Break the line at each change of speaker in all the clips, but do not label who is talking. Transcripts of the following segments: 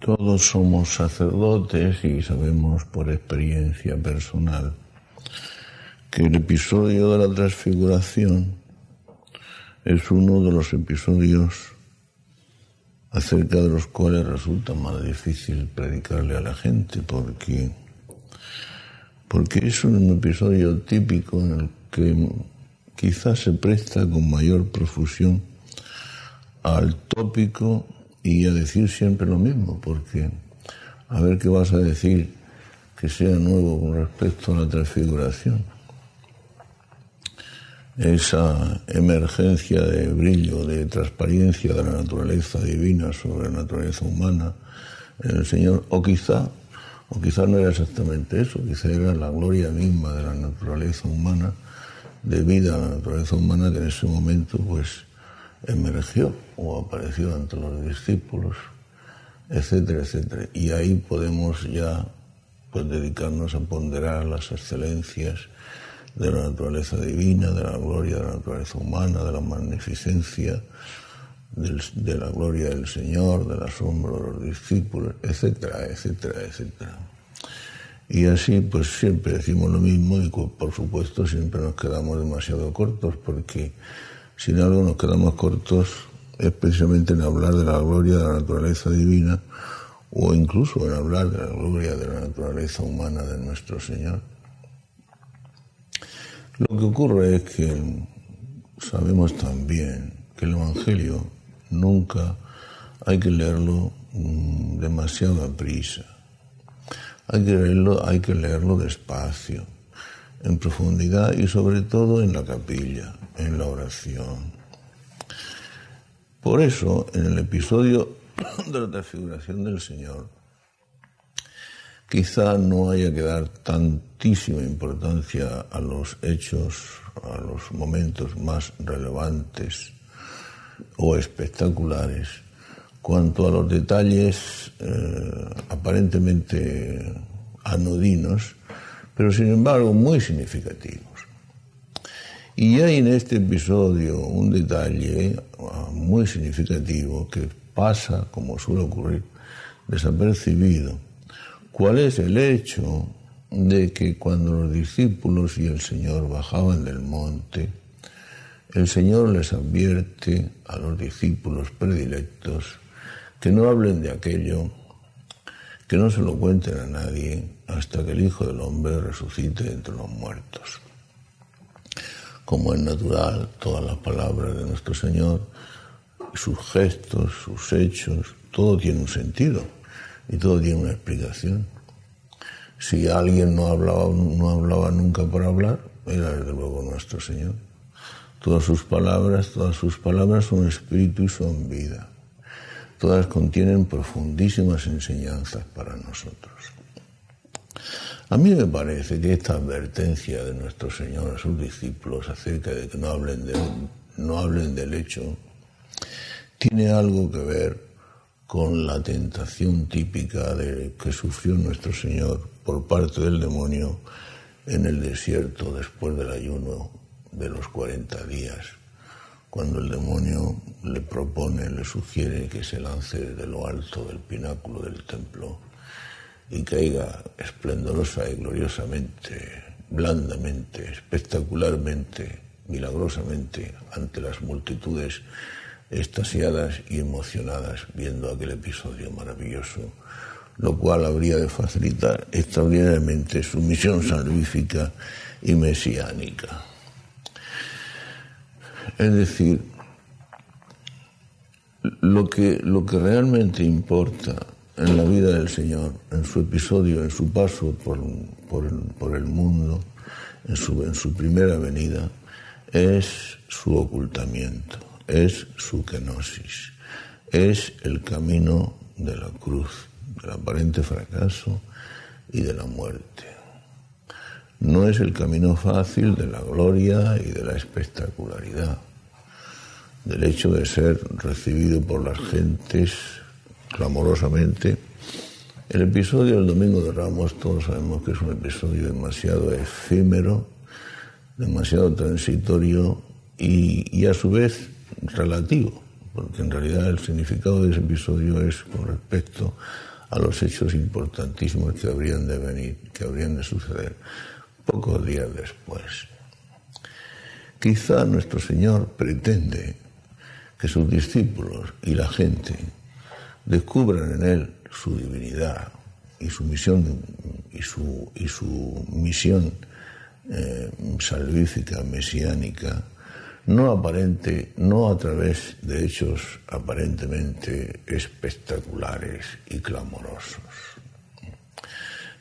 Todos somos sacerdotes y sabemos por experiencia personal que el episodio de la transfiguración es uno de los episodios acerca de los cuales resulta más difícil predicarle a la gente. Porque, porque es un episodio típico en el que quizás se presta con mayor profusión al tópico y a decir siempre lo mismo, porque a ver qué vas a decir que sea nuevo con respecto a la transfiguración. Esa emergencia de brillo, de transparencia de la naturaleza divina sobre la naturaleza humana en el Señor, o quizá, o quizá no era exactamente eso, quizá era la gloria misma de la naturaleza humana, debida a la naturaleza humana que en ese momento pues emergió o apareció ante los discípulos, etcétera, etcétera. Y ahí podemos ya pues, dedicarnos a ponderar las excelencias de la naturaleza divina, de la gloria de la naturaleza humana, de la magnificencia de la gloria del Señor, del asombro de los discípulos, etcétera, etcétera, etcétera. Y así pues siempre decimos lo mismo y por supuesto siempre nos quedamos demasiado cortos porque sin algo nos quedamos cortos especialmente en hablar de la gloria de la naturaleza divina o incluso en hablar de la gloria de la naturaleza humana de nuestro Señor. Lo que ocurre es que sabemos también que el Evangelio nunca hay que leerlo mm, demasiado a prisa. Hay que leerlo, hay que leerlo despacio, en profundidad y sobre todo en la capilla en la oración. Por eso, en el episodio de la transfiguración del Señor, quizá no haya que dar tantísima importancia a los hechos, a los momentos más relevantes o espectaculares, cuanto a los detalles eh, aparentemente anodinos, pero sin embargo muy significativos. Y hay en este episodio un detalle ah, muy significativo que pasa, como suele ocurrir, desapercibido. ¿Cuál es el hecho de que cuando los discípulos y el Señor bajaban del monte, el Señor les advierte a los discípulos predilectos que no hablen de aquello, que no se lo cuenten a nadie hasta que el Hijo del Hombre resucite entre los muertos como es natural, todas las palabras de nuestro Señor, sus gestos, sus hechos, todo tiene un sentido y todo tiene una explicación. Si alguien no hablaba, no hablaba nunca por hablar, era desde luego nuestro Señor. Todas sus palabras, todas sus palabras son espíritu y son vida. Todas contienen profundísimas enseñanzas para nosotros. A mí me parece que esta advertencia de nuestro Señor a sus discípulos acerca de que no hablen, de, no hablen del hecho tiene algo que ver con la tentación típica de, que sufrió nuestro Señor por parte del demonio en el desierto después del ayuno de los 40 días, cuando el demonio le propone, le sugiere que se lance desde lo alto del pináculo del templo y caiga esplendorosa y gloriosamente, blandamente, espectacularmente, milagrosamente ante las multitudes estasiadas y emocionadas viendo aquel episodio maravilloso, lo cual habría de facilitar extraordinariamente su misión salvífica y mesiánica. Es decir, lo que, lo que realmente importa en la vida del Señor, en su episodio, en su paso por, el, mundo, en su, en su primera venida, es su ocultamiento, es su kenosis, es el camino de la cruz, del aparente fracaso y de la muerte. No es el camino fácil de la gloria y de la espectacularidad, del hecho de ser recibido por las gentes clamorosamente. El episodio del Domingo de Ramos, todos sabemos que es un episodio demasiado efímero, demasiado transitorio y, a su vez relativo, porque en realidad el significado de ese episodio es con respecto a los hechos importantísimos que habrían de venir, que habrían de suceder pocos días después. Quizá nuestro Señor pretende que sus discípulos y la gente descubran en Él su divinidad y su misión y su, y su misión eh, salvífica, mesiánica, no aparente, no a través de hechos aparentemente espectaculares y clamorosos.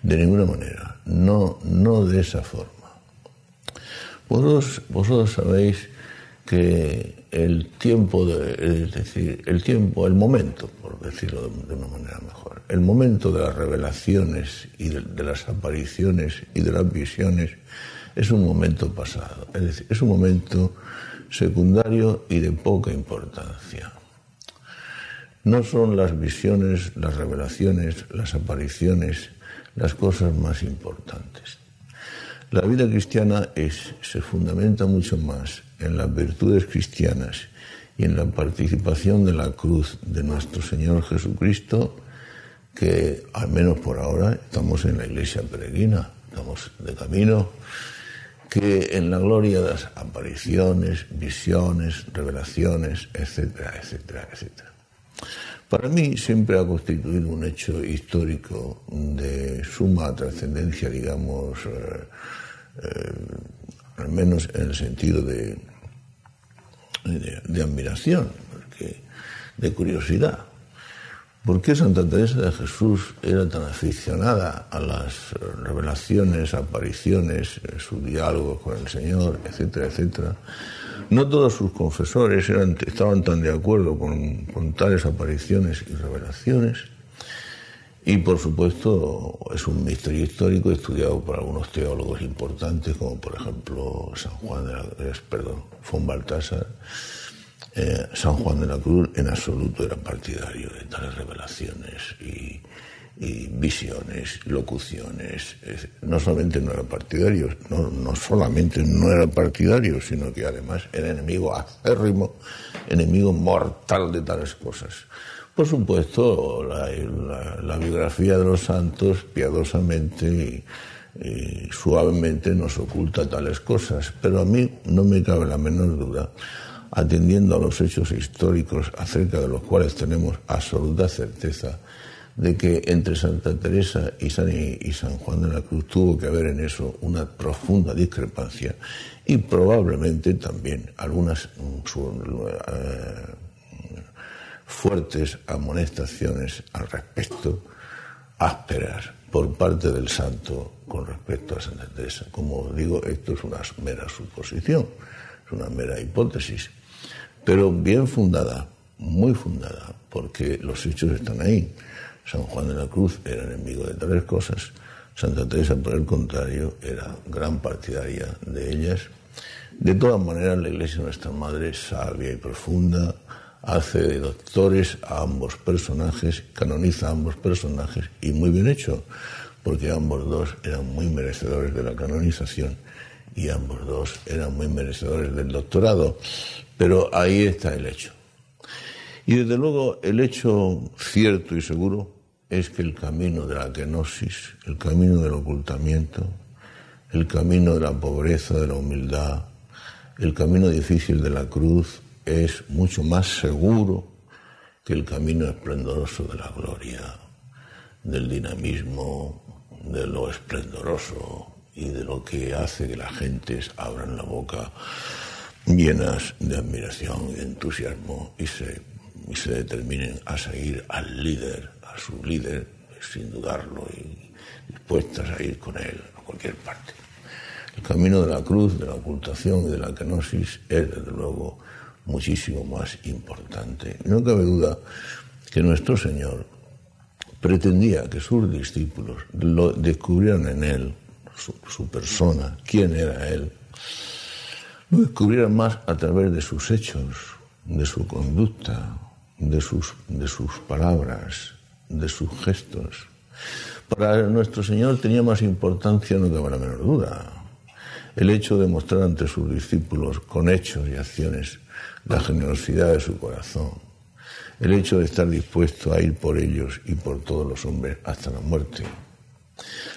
De ninguna manera, no, no de esa forma. Vosotros, vosotros sabéis que el tiempo, es decir, el tiempo, el momento, por decirlo de, una manera mejor, el momento de las revelaciones y de, las apariciones y de las visiones es un momento pasado, es decir, es un momento secundario y de poca importancia. No son las visiones, las revelaciones, las apariciones las cosas más importantes. La vida cristiana se fundamenta mucho más en las virtudes cristianas y en la participación de la cruz de nuestro Señor Jesucristo, que al menos por ahora estamos en la iglesia peregrina, estamos de camino, que en la gloria de las apariciones, visiones, revelaciones, etcétera, etcétera, etcétera. Para mí siempre ha constituido un hecho histórico de suma trascendencia, digamos, eh, eh, al menos en el sentido de, de, admiración, de curiosidad. ¿Por qué Santa Teresa de Jesús era tan aficionada a las revelaciones, apariciones, su diálogo con el Señor, etcétera, etcétera? No todos sus confesores estaban tan de acuerdo con, con tales apariciones y revelaciones. Y por supuesto es un misterio histórico estudiado por algunos teólogos importantes, como por ejemplo San Juan de la, perdón, von Baltasar. Eh, San Juan de la Cruz en absoluto era partidario de tales revelaciones y, visiones, locuciones. No solamente no era partidario, no, no solamente no era partidario, sino que además era enemigo acérrimo, enemigo mortal de tales cosas. Por supuesto, la, biografía de los santos piadosamente y, suavemente nos oculta tales cosas, pero a mí no me cabe la menor duda, atendiendo a los hechos históricos acerca de los cuales tenemos absoluta certeza, de que entre Santa Teresa y San, y San Juan de la Cruz tuvo que haber en eso una profunda discrepancia y probablemente también algunas mm, eh, fuertes amonestaciones al respecto, ásperas por parte del santo con respecto a Santa Teresa. Como digo, esto es una mera suposición, es una mera hipótesis, pero bien fundada, muy fundada, porque los hechos están ahí. San Juan de la Cruz era enemigo de tales cosas, Santa Teresa, por el contrario, era gran partidaria de ellas. De todas maneras, la Iglesia Nuestra Madre, sabia y profunda, hace de doctores a ambos personajes, canoniza a ambos personajes y muy bien hecho, porque ambos dos eran muy merecedores de la canonización y ambos dos eran muy merecedores del doctorado. Pero ahí está el hecho. Y desde luego el hecho cierto y seguro es que el camino de la kenosis, el camino del ocultamiento, el camino de la pobreza, de la humildad, el camino difícil de la cruz, es mucho más seguro que el camino esplendoroso de la gloria, del dinamismo, de lo esplendoroso y de lo que hace que las gentes abran la boca llenas de admiración y entusiasmo y se, y se determinen a seguir al líder, a su líder, sin dudarlo y dispuestas a ir con él a cualquier parte. El camino de la cruz, de la ocultación y de la kenosis es, desde luego, muchísimo más importante. No cabe duda que nuestro Señor pretendía que sus discípulos lo descubrieran en Él, su, persona, quién era Él, lo descubrieran más a través de sus hechos, de su conducta, de sus, de sus palabras, de sus gestos. Para nuestro Señor tenía más importancia, no cabe la menor duda, el hecho de mostrar ante sus discípulos con hechos y acciones la generosidad de su corazón, el hecho de estar dispuesto a ir por ellos y por todos los hombres hasta la muerte.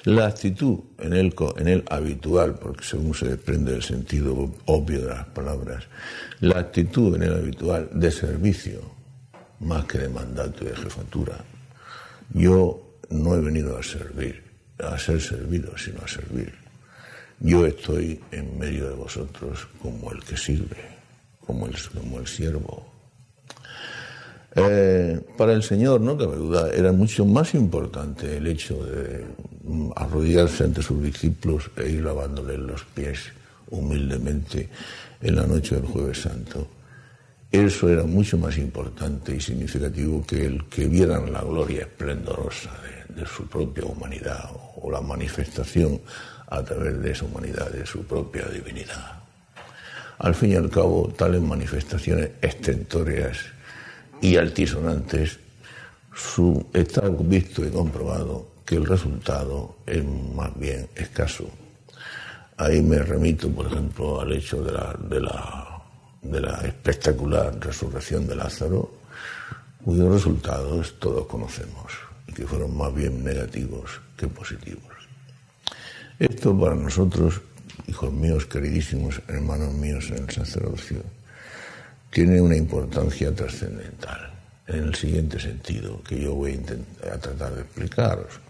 La actitud en el, en el habitual, porque según se desprende del sentido obvio de las palabras, la actitud en el habitual de servicio, más que de mandato y de jefatura. Yo no he venido a servir, a ser servido, sino a servir. Yo estoy en medio de vosotros como el que sirve, como el, siervo. Eh, para el Señor, no cabe duda, era mucho más importante el hecho de arrodillarse ante sus discípulos e ir lavándoles los pies humildemente en la noche del jueves santo. Eso era mucho más importante y significativo que el que vieran la gloria esplendorosa de, su propia humanidad o la manifestación a través de esa humanidad de su propia divinidad. Al fin y al cabo, tales manifestaciones estentóreas y altisonantes, su, está visto y comprobado que el resultado es más bien escaso. Ahí me remito, por ejemplo, al hecho de la, espectacular resurrección de Lázaro, cuyos resultados todos conocemos y que fueron más bien negativos que positivos. Esto para nosotros, hijos míos, queridísimos hermanos míos en el sacerdocio, tiene una importancia trascendental en el siguiente sentido que yo voy a, intentar, tratar de explicaros.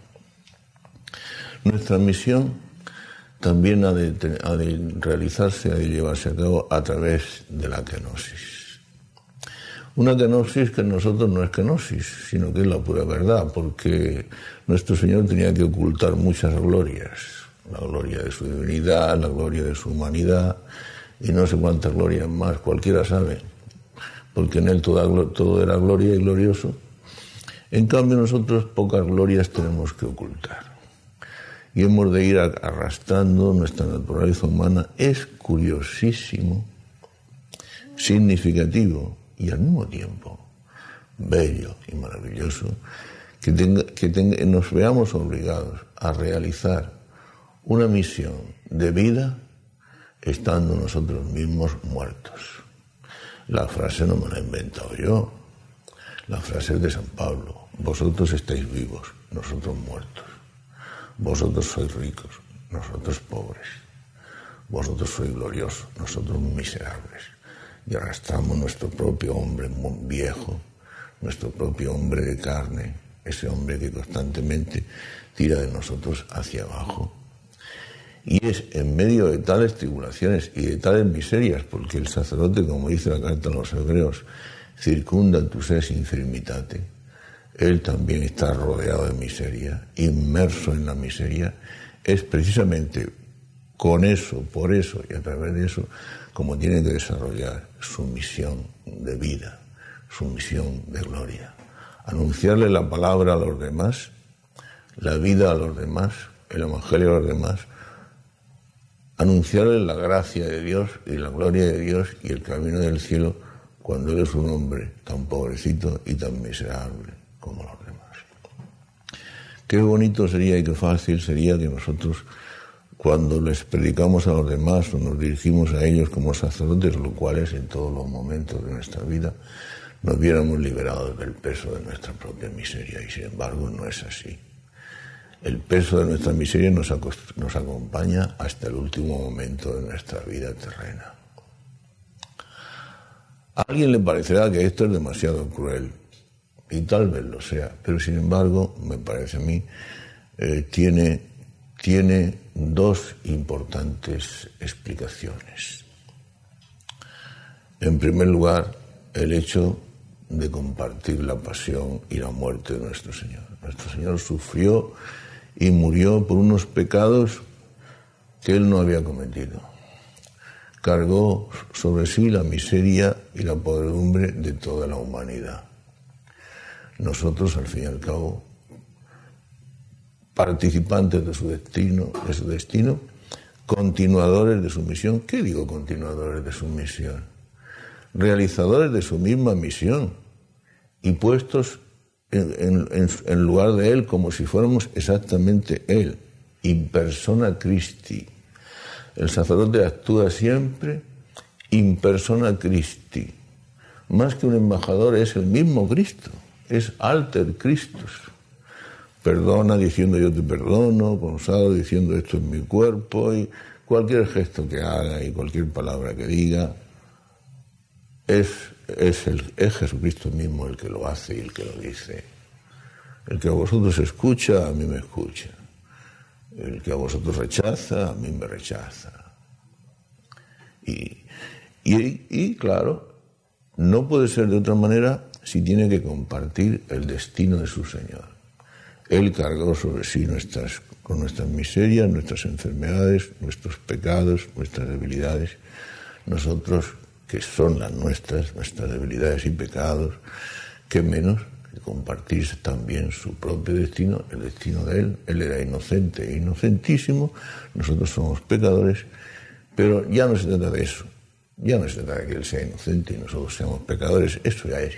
Nuestra misión también ha de, ha de, realizarse, ha de llevarse a cabo a través de la kenosis. Una kenosis que en nosotros no es kenosis, sino que es la pura verdad, porque nuestro Señor tenía que ocultar muchas glorias, la gloria de su divinidad, la gloria de su humanidad y no sé cuántas glorias más, cualquiera sabe porque en él todo era gloria y glorioso. En cambio nosotros pocas glorias tenemos que ocultar. Y hemos de ir arrastrando nuestra naturaleza humana. Es curiosísimo, significativo y al mismo tiempo bello y maravilloso que, que nos veamos obligados a realizar una misión de vida estando nosotros mismos muertos. La frase no me la he inventado yo. La frase es de San Pablo. Vosotros estáis vivos, nosotros muertos. Vosotros sois ricos, nosotros pobres. Vosotros sois gloriosos, nosotros miserables. Y arrastramos nuestro propio hombre viejo, nuestro propio hombre de carne, ese hombre que constantemente tira de nosotros hacia abajo y es en medio de tales tribulaciones y de tales miserias, porque el sacerdote, como dice la carta a los hebreos, circunda tu ses infirmitate, él también está rodeado de miseria, inmerso en la miseria, es precisamente con eso, por eso y a través de eso, como tiene que desarrollar su misión de vida, su misión de gloria. Anunciarle la palabra a los demás, la vida a los demás, el Evangelio a los demás, anunciarle la gracia de Dios y la gloria de Dios y el camino del cielo cuando eres un hombre tan pobrecito y tan miserable como los demás. Qué bonito sería y qué fácil sería que nosotros, cuando les predicamos a los demás o nos dirigimos a ellos como sacerdotes, lo cual es en todos los momentos de nuestra vida, nos viéramos liberados del peso de nuestra propia miseria y sin embargo no es así. El peso de nuestra miseria nos, nos acompaña hasta el último momento de nuestra vida terrena. A alguien le parecerá que esto es demasiado cruel, y tal vez lo sea, pero sin embargo, me parece a mí, eh, tiene, tiene dos importantes explicaciones. En primer lugar, el hecho de compartir la pasión y la muerte de nuestro Señor. Nuestro Señor sufrió y murió por unos pecados que él no había cometido. Cargó sobre sí la miseria y la podredumbre de toda la humanidad. Nosotros, al fin y al cabo, participantes de su destino, de su destino, continuadores de su misión. ¿Qué digo continuadores de su misión? Realizadores de su misma misión y puestos en, lugar de Él como si fuéramos exactamente Él, in persona Christi. El sacerdote actúa siempre in persona Christi. Más que un embajador es el mismo Cristo, es alter Christus. Perdona diciendo yo te perdono, Gonzalo diciendo esto es mi cuerpo y cualquier gesto que haga y cualquier palabra que diga es, es, el, es Jesucristo mismo el que lo hace y el que lo dice. El que a vosotros escucha, a mí me escucha. El que a vosotros rechaza, a mí me rechaza. Y, y, claro, no puede ser de otra manera si tiene que compartir el destino de su Señor. Él cargó sobre sí nuestras, con nuestras miserias, nuestras enfermedades, nuestros pecados, nuestras debilidades. Nosotros, que son las nuestras, nuestras debilidades y pecados, que menos que compartir también su propio destino, el destino de Él. Él era inocente e inocentísimo, nosotros somos pecadores, pero ya no se trata de eso. Ya no se trata de que Él sea inocente y nosotros seamos pecadores, eso ya es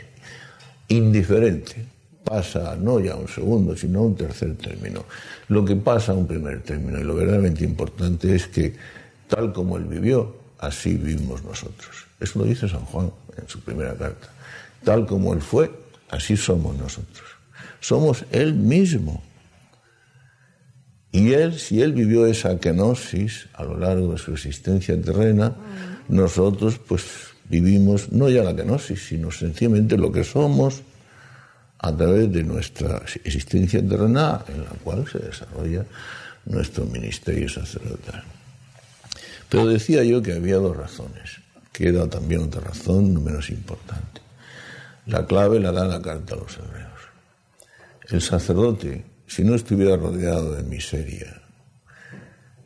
indiferente. Pasa no ya un segundo, sino un tercer término. Lo que pasa a un primer término y lo verdaderamente importante es que tal como Él vivió, así vivimos nosotros. Eso lo dice San Juan en su primera carta. Tal como Él fue, así somos nosotros. Somos Él mismo. Y Él, si Él vivió esa kenosis a lo largo de su existencia terrena, nosotros pues vivimos no ya la kenosis, sino sencillamente lo que somos a través de nuestra existencia terrena en la cual se desarrolla nuestro ministerio sacerdotal. Pero decía yo que había dos razones. Queda también otra razón no menos importante. La clave la da la carta a los hebreos. El sacerdote, si no estuviera rodeado de miseria,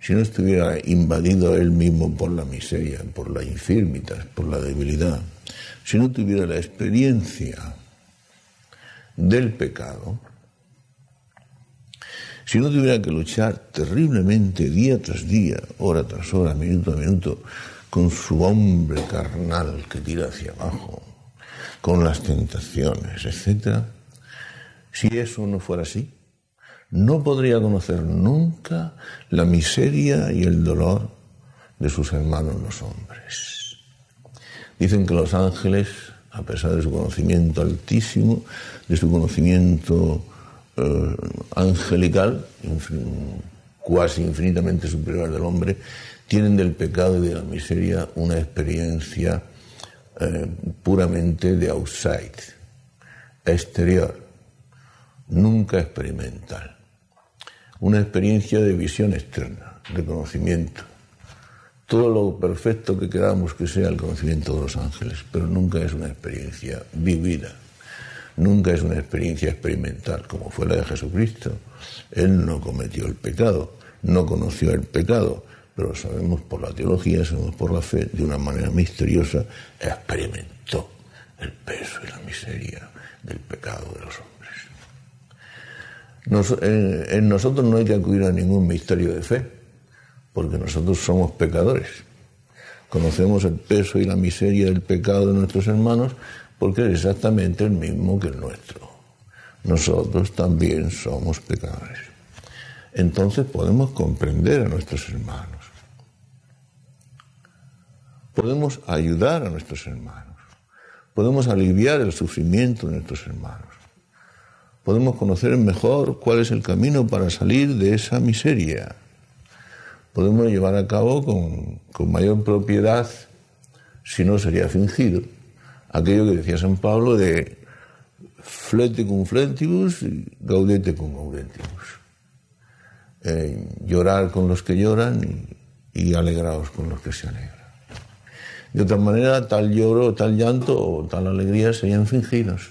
si no estuviera invadido él mismo por la miseria, por la infirmitas, por la debilidad, si no tuviera la experiencia del pecado, si no tuviera que luchar terriblemente día tras día, hora tras hora, minuto a minuto, con su hombre carnal que tira hacia abajo, con las tentaciones, etc., si eso no fuera así, no podría conocer nunca la miseria y el dolor de sus hermanos los hombres. Dicen que los ángeles, a pesar de su conocimiento altísimo, de su conocimiento eh, angelical, cuasi infinitamente superior al del hombre, tienen del pecado y de la miseria una experiencia eh, puramente de outside, exterior, nunca experimental. Una experiencia de visión externa, de conocimiento. Todo lo perfecto que queramos que sea el conocimiento de los ángeles, pero nunca es una experiencia vivida, nunca es una experiencia experimental, como fue la de Jesucristo. Él no cometió el pecado, no conoció el pecado, pero sabemos por la teología, sabemos por la fe, de una manera misteriosa, experimentó el peso y la miseria del pecado de los hombres. en, nosotros no hay que acudir a ningún misterio de fe, porque nosotros somos pecadores. Conocemos el peso y la miseria del pecado de nuestros hermanos porque es exactamente el mismo que el nuestro. Nosotros también somos pecadores. Entonces podemos comprender a nuestros hermanos podemos ayudar a nuestros hermanos, podemos aliviar el sufrimiento de nuestros hermanos, podemos conocer mejor cuál es el camino para salir de esa miseria, podemos llevar a cabo con, mayor propiedad, si no sería fingido, aquello que decía San Pablo de flete cum flentibus gaudete cum gaudentibus. Eh, llorar con los que lloran y, y alegraos con los que se alegran. De otra manera, tal lloro, tal llanto o tal alegría serían fingidos.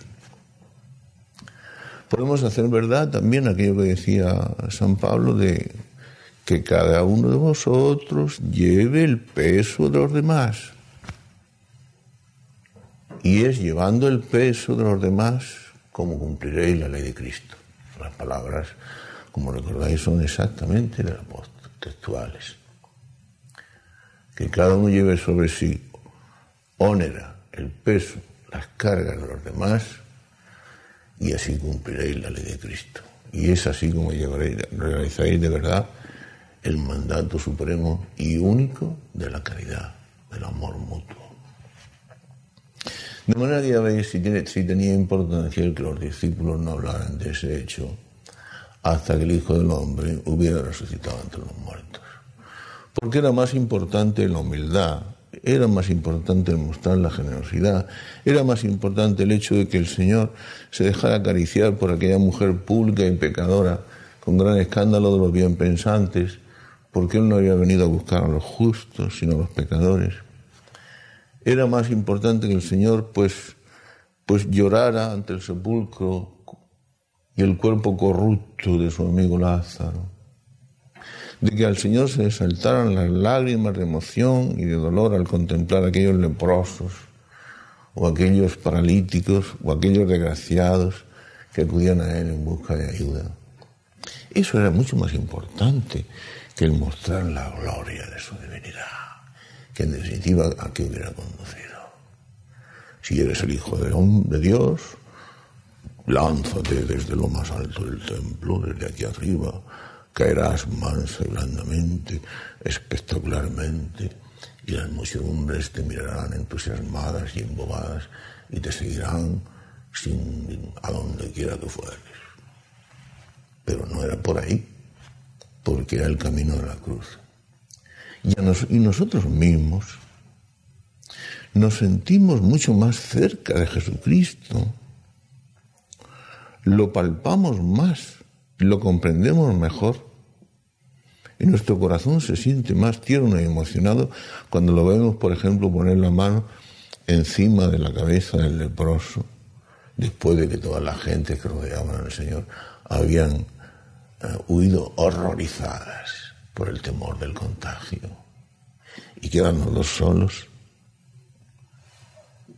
Podemos hacer verdad también aquello que decía San Pablo de que cada uno de vosotros lleve el peso de los demás. Y es llevando el peso de los demás como cumpliréis la ley de Cristo. Las palabras, como recordáis, son exactamente de apóstol, textuales. Que cada uno lleve sobre sí honra, el peso, las cargas de los demás y así cumpliréis la ley de Cristo. Y es así como llevaréis, realizaréis de verdad el mandato supremo y único de la caridad, del amor mutuo. De manera que si, tiene, si tenía importancia el que los discípulos no hablaran de ese hecho hasta que el Hijo del Hombre hubiera resucitado entre los muertos. Porque era más importante la humildad, era más importante mostrar la generosidad, era más importante el hecho de que el Señor se dejara acariciar por aquella mujer pública y pecadora, con gran escándalo de los bien pensantes, porque Él no había venido a buscar a los justos, sino a los pecadores. Era más importante que el Señor pues, pues llorara ante el sepulcro y el cuerpo corrupto de su amigo Lázaro. De que al Señor se le saltaran las lágrimas de emoción y de dolor al contemplar a aquellos leprosos, o aquellos paralíticos, o aquellos desgraciados que acudían a Él en busca de ayuda. Eso era mucho más importante que el mostrar la gloria de su divinidad, que en definitiva a qué hubiera conducido. Si eres el Hijo de, Dios, lánzate desde lo más alto del templo, desde aquí arriba, caerás mansa y blandamente, espectacularmente, y las muchedumbres te mirarán entusiasmadas y embobadas y te seguirán sin a donde quiera que fueres. Pero no era por ahí porque era el camino de la cruz. Y, nosotros mismos nos sentimos mucho más cerca de Jesucristo, lo palpamos más, lo comprendemos mejor. Y nuestro corazón se siente más tierno y emocionado cuando lo vemos, por ejemplo, poner la mano encima de la cabeza del leproso, después de que toda la gente que rodeaban al Señor habían eh, huido horrorizadas por el temor del contagio. Y quedan los dos solos.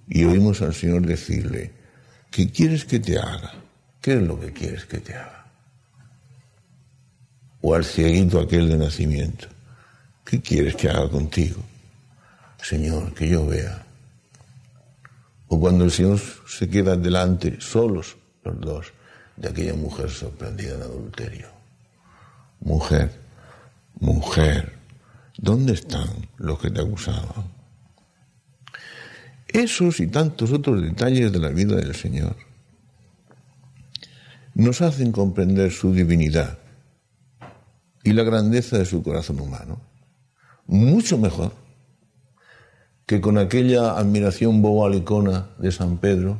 Y oímos al Señor decirle, ¿qué quieres que te haga? ¿Qué es lo que quieres que te haga? O al cieguito aquel de nacimiento, ¿qué quieres que haga contigo? Señor, que yo vea. O cuando el Señor se queda delante, solos los dos, de aquella mujer sorprendida en adulterio. Mujer, mujer, ¿dónde están los que te acusaban? Esos y tantos otros detalles de la vida del Señor nos hacen comprender su divinidad y la grandeza de su corazón humano mucho mejor que con aquella admiración bobalicona de San Pedro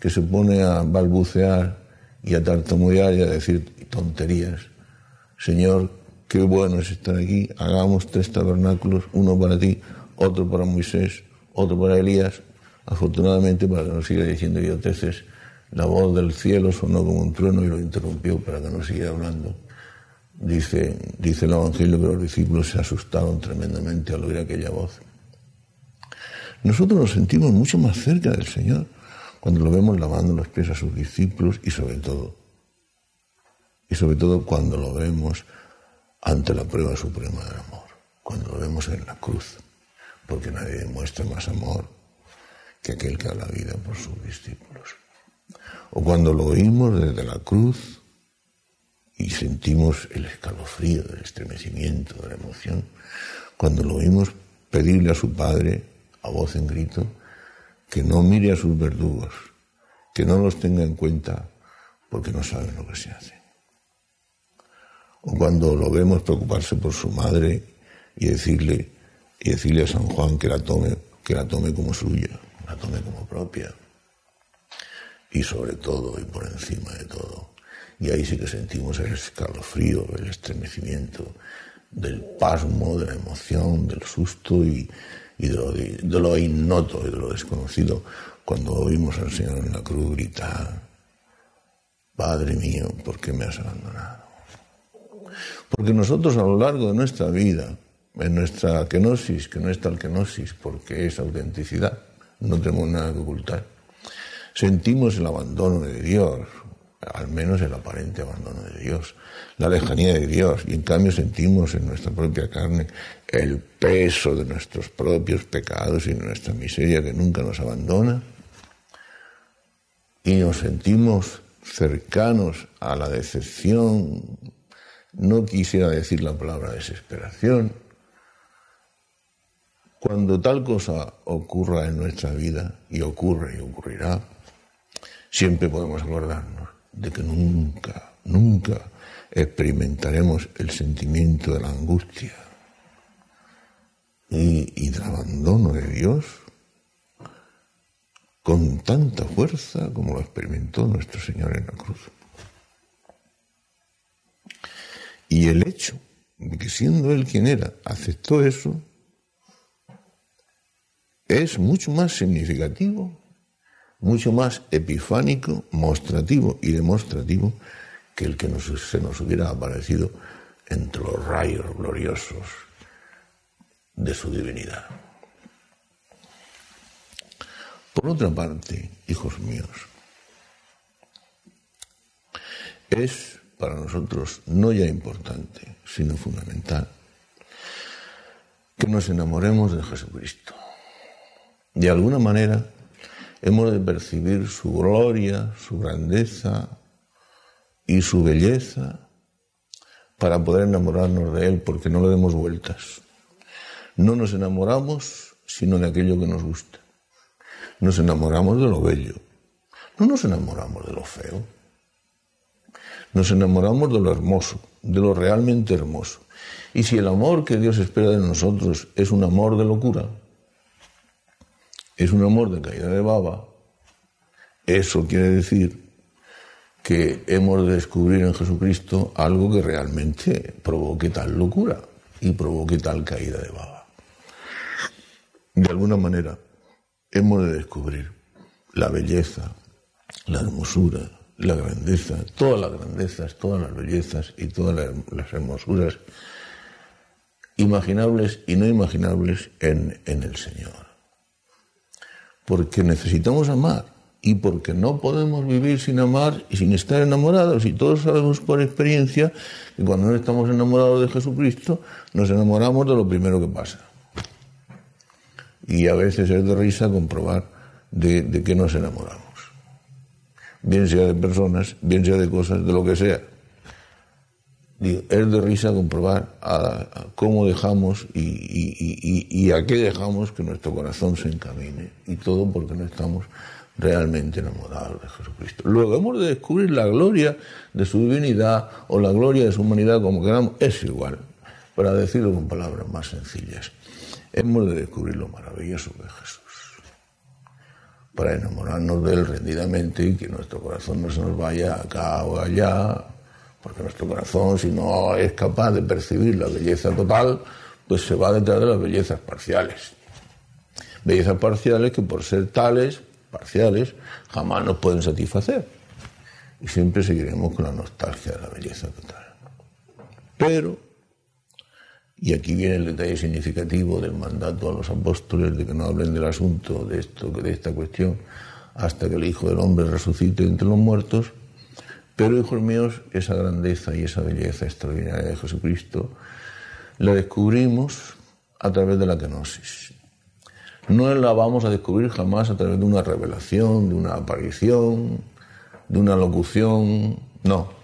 que se pone a balbucear y a tartamudear y a decir tonterías. Señor, qué bueno es estar aquí, hagamos tres tabernáculos, uno para ti, otro para Moisés, otro para Elías. Afortunadamente, para que no siga diciendo idioteces, la voz del cielo sonó como un trueno y lo interrumpió para que no siga hablando. Dice, dice el Evangelio que los discípulos se asustaron tremendamente al oír aquella voz. Nosotros nos sentimos mucho más cerca del Señor cuando lo vemos lavando los pies a sus discípulos y sobre todo, y sobre todo cuando lo vemos ante la prueba suprema del amor, cuando lo vemos en la cruz, porque nadie demuestra más amor que aquel que da la vida por sus discípulos. O cuando lo oímos desde la cruz y sentimos el escalofrío del estremecimiento, de la emoción, cuando lo oímos pedirle a su Padre a voz en grito, que no mire a sus verdugos, que no los tenga en cuenta porque no saben lo que se hace. Cuando lo vemos preocuparse por su madre y decirle, y decirle a San Juan que la tome, que la tome como suya, la tome como propia. Y sobre todo y por encima de todo. Y ahí sí que sentimos el escalofrío, el estremecimiento del pasmo, de la emoción, del susto y, de lo, lo ignoto y de lo desconocido, cuando oímos al Señor en la cruz gritar, Padre mío, ¿por qué me has abandonado? Porque nosotros a lo largo de nuestra vida, en nuestra kenosis, que no es tal kenosis porque es autenticidad, no tenemos nada que ocultar, sentimos el abandono de Dios, al menos el aparente abandono de Dios, la lejanía de Dios, y en cambio sentimos en nuestra propia carne el peso de nuestros propios pecados y nuestra miseria que nunca nos abandona, y nos sentimos cercanos a la decepción, no quisiera decir la palabra desesperación, Cuando tal cosa ocurra en nuestra vida, y ocurre y ocurrirá, siempre podemos acordarnos de que nunca, nunca experimentaremos el sentimiento de la angustia y, del abandono de Dios con tanta fuerza como lo experimentó nuestro Señor en la cruz. Y el hecho de que siendo Él quien era, aceptó eso, es mucho más significativo, mucho más epifánico, mostrativo y demostrativo que el que se nos hubiera aparecido entre los rayos gloriosos de su divinidad. Por otra parte, hijos míos, es para nosotros no ya importante, sino fundamental, que nos enamoremos de Jesucristo. De alguna manera hemos de percibir su gloria, su grandeza y su belleza para poder enamorarnos de Él, porque no le demos vueltas. No nos enamoramos sino de aquello que nos gusta. Nos enamoramos de lo bello. No nos enamoramos de lo feo. Nos enamoramos de lo hermoso, de lo realmente hermoso. Y si el amor que Dios espera de nosotros es un amor de locura, es un amor de caída de baba, eso quiere decir que hemos de descubrir en Jesucristo algo que realmente provoque tal locura y provoque tal caída de baba. De alguna manera, hemos de descubrir la belleza, la hermosura, la grandeza, todas las grandezas, todas las bellezas y todas las hermosuras imaginables y no imaginables en, en el Señor porque necesitamos amar y porque no podemos vivir sin amar y sin estar enamorados. Y todos sabemos por experiencia que cuando no estamos enamorados de Jesucristo, nos enamoramos de lo primero que pasa. Y a veces es de risa comprobar de, de qué nos enamoramos. Bien sea de personas, bien sea de cosas, de lo que sea es de risa comprobar cómo dejamos y, a qué dejamos que nuestro corazón se encamine. Y todo porque no estamos realmente enamorados de Jesucristo. Luego hemos de descubrir la gloria de su divinidad o la gloria de su humanidad, como queramos, es igual, para decirlo con palabras más sencillas. Hemos de descubrir lo maravilloso de Jesús, para enamorarnos de Él rendidamente y que nuestro corazón no se nos vaya acá o allá porque nuestro corazón, si no es capaz de percibir la belleza total, pues se va detrás de las bellezas parciales. Bellezas parciales que por ser tales, parciales, jamás nos pueden satisfacer. Y siempre seguiremos con la nostalgia de la belleza total. Pero, y aquí viene el detalle significativo del mandato a los apóstoles de que no hablen del asunto de esto, de esta cuestión, hasta que el Hijo del Hombre resucite entre los muertos, pero, hijos míos, esa grandeza y esa belleza extraordinaria de Jesucristo la descubrimos a través de la kenosis. No la vamos a descubrir jamás a través de una revelación, de una aparición, de una locución, no.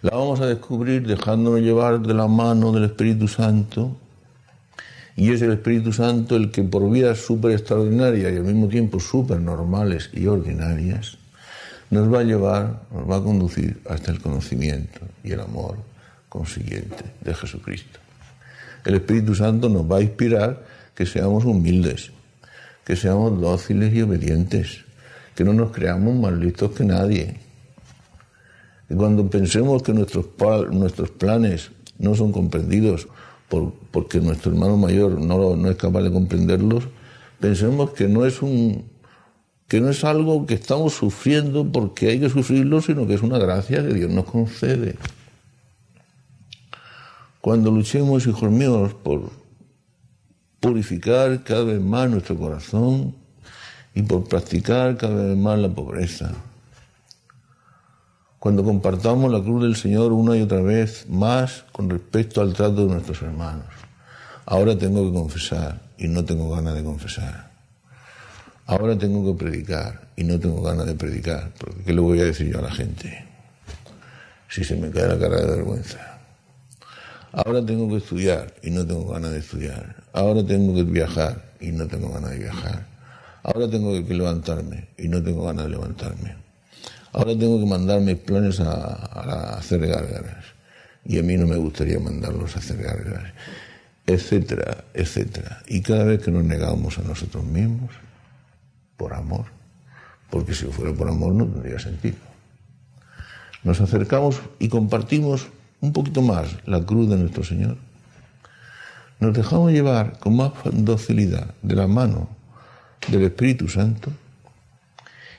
La vamos a descubrir dejándonos llevar de la mano del Espíritu Santo y es el Espíritu Santo el que por vías súper extraordinarias y al mismo tiempo súper normales y ordinarias nos va a llevar, nos va a conducir hasta el conocimiento y el amor consiguiente de Jesucristo. El Espíritu Santo nos va a inspirar que seamos humildes, que seamos dóciles y obedientes, que no nos creamos más listos que nadie. Cuando pensemos que nuestros, nuestros planes no son comprendidos por, porque nuestro hermano mayor no, no es capaz de comprenderlos, pensemos que no es un, que no es algo que estamos sufriendo porque hay que sufrirlo, sino que es una gracia que Dios nos concede. Cuando luchemos, hijos míos, por purificar cada vez más nuestro corazón y por practicar cada vez más la pobreza. Cuando compartamos la cruz del Señor una y otra vez más con respecto al trato de nuestros hermanos. Ahora tengo que confesar y no tengo ganas de confesar. Ahora tengo que predicar y no tengo ganas de predicar, porque ¿qué le voy a decir yo a la gente? Si se me cae la cara de vergüenza. Ahora tengo que estudiar y no tengo ganas de estudiar. Ahora tengo que viajar y no tengo ganas de viajar. Ahora tengo que levantarme y no tengo ganas de levantarme. Ahora tengo que mandar mis planes a, hacer gárgaras y a mí no me gustaría mandarlos a hacer gárgaras, etcétera, etcétera. Y cada vez que nos negamos a nosotros mismos, por amor, porque si fuera por amor no tendría sentido. Nos acercamos y compartimos un poquito más la cruz de nuestro Señor. Nos dejamos llevar con más docilidad de la mano del Espíritu Santo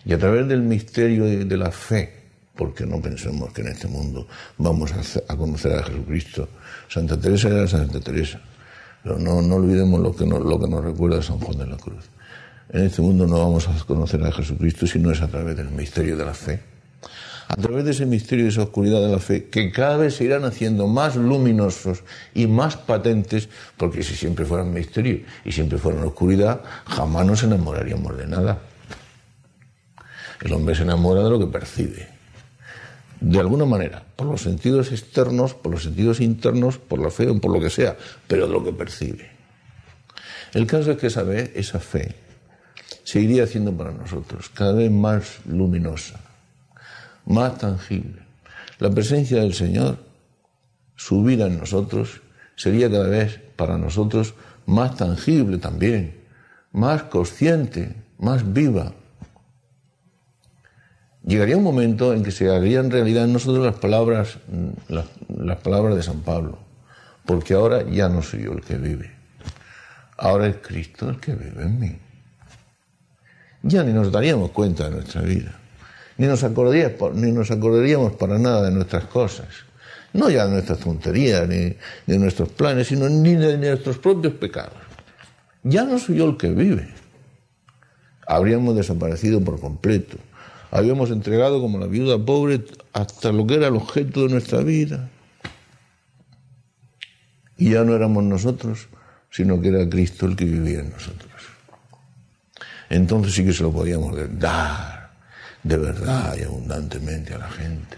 y a través del misterio de la fe, porque no pensemos que en este mundo vamos a, conocer a Jesucristo. Santa Teresa era Santa Teresa, pero no, no olvidemos lo que, lo que nos recuerda San Juan de la Cruz. En este mundo no vamos a conocer a Jesucristo si no es a través del misterio de la fe. A través de ese misterio y esa oscuridad de la fe, que cada vez se irán haciendo más luminosos y más patentes, porque si siempre fueran misterio y siempre fueran oscuridad, jamás nos enamoraríamos de nada. El hombre se enamora de lo que percibe. De alguna manera, por los sentidos externos, por los sentidos internos, por la fe o por lo que sea, pero de lo que percibe. El caso es que esa, esa fe se haciendo para nosotros cada vez más luminosa, más tangible. La presencia del Señor, su vida en nosotros, sería cada vez para nosotros más tangible también, más consciente, más viva. Llegaría un momento en que se harían realidad en nosotros las palabras, las, las palabras de San Pablo, porque ahora ya no soy yo el que vive, ahora es Cristo el que vive en mí ya ni nos daríamos cuenta de nuestra vida, ni nos, acordaríamos, ni nos acordaríamos para nada de nuestras cosas, no ya de nuestras tonterías, ni, de nuestros planes, sino ni de nuestros propios pecados. Ya no soy yo el que vive. Habríamos desaparecido por completo. Habíamos entregado como la viuda pobre hasta lo que era el objeto de nuestra vida. Y ya no éramos nosotros, sino que era Cristo el que vivía en nosotros entonces sí que se lo podíamos dar de verdad y abundantemente a la gente,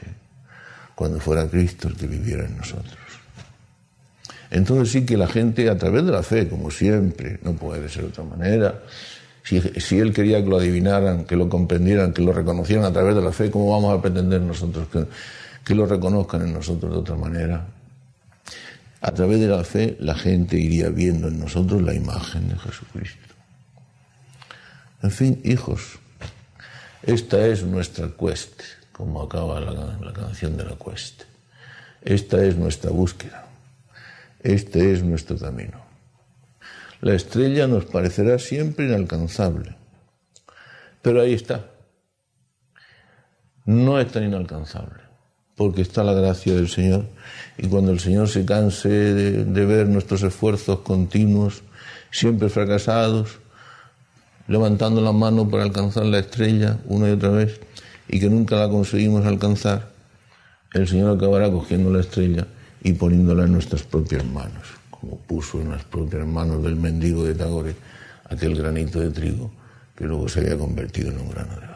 cuando fuera Cristo el que viviera en nosotros. Entonces sí que la gente, a través de la fe, como siempre, no puede ser de otra manera, si, Él quería que lo adivinaran, que lo comprendieran, que lo reconocieran a través de la fe, ¿cómo vamos a pretender nosotros que, lo reconozcan en nosotros de otra manera? A través de la fe la gente iría viendo en nosotros la imagen de Jesucristo. En fin, hijos, esta es nuestra cueste, como acaba la, canción de la cueste. Esta es nuestra búsqueda. Este es nuestro camino. La estrella nos parecerá siempre inalcanzable, pero ahí está. No es tan inalcanzable, porque está la gracia del Señor. Y cuando el Señor se canse de ver nuestros esfuerzos continuos, siempre fracasados, levantando la mano para alcanzar la estrella una y otra vez y que nunca la conseguimos alcanzar, el Señor acabará cogiendo la estrella y poniéndola en nuestras propias manos, como puso en las propias manos del mendigo de Tagore aquel granito de trigo que luego se había convertido en un grano de.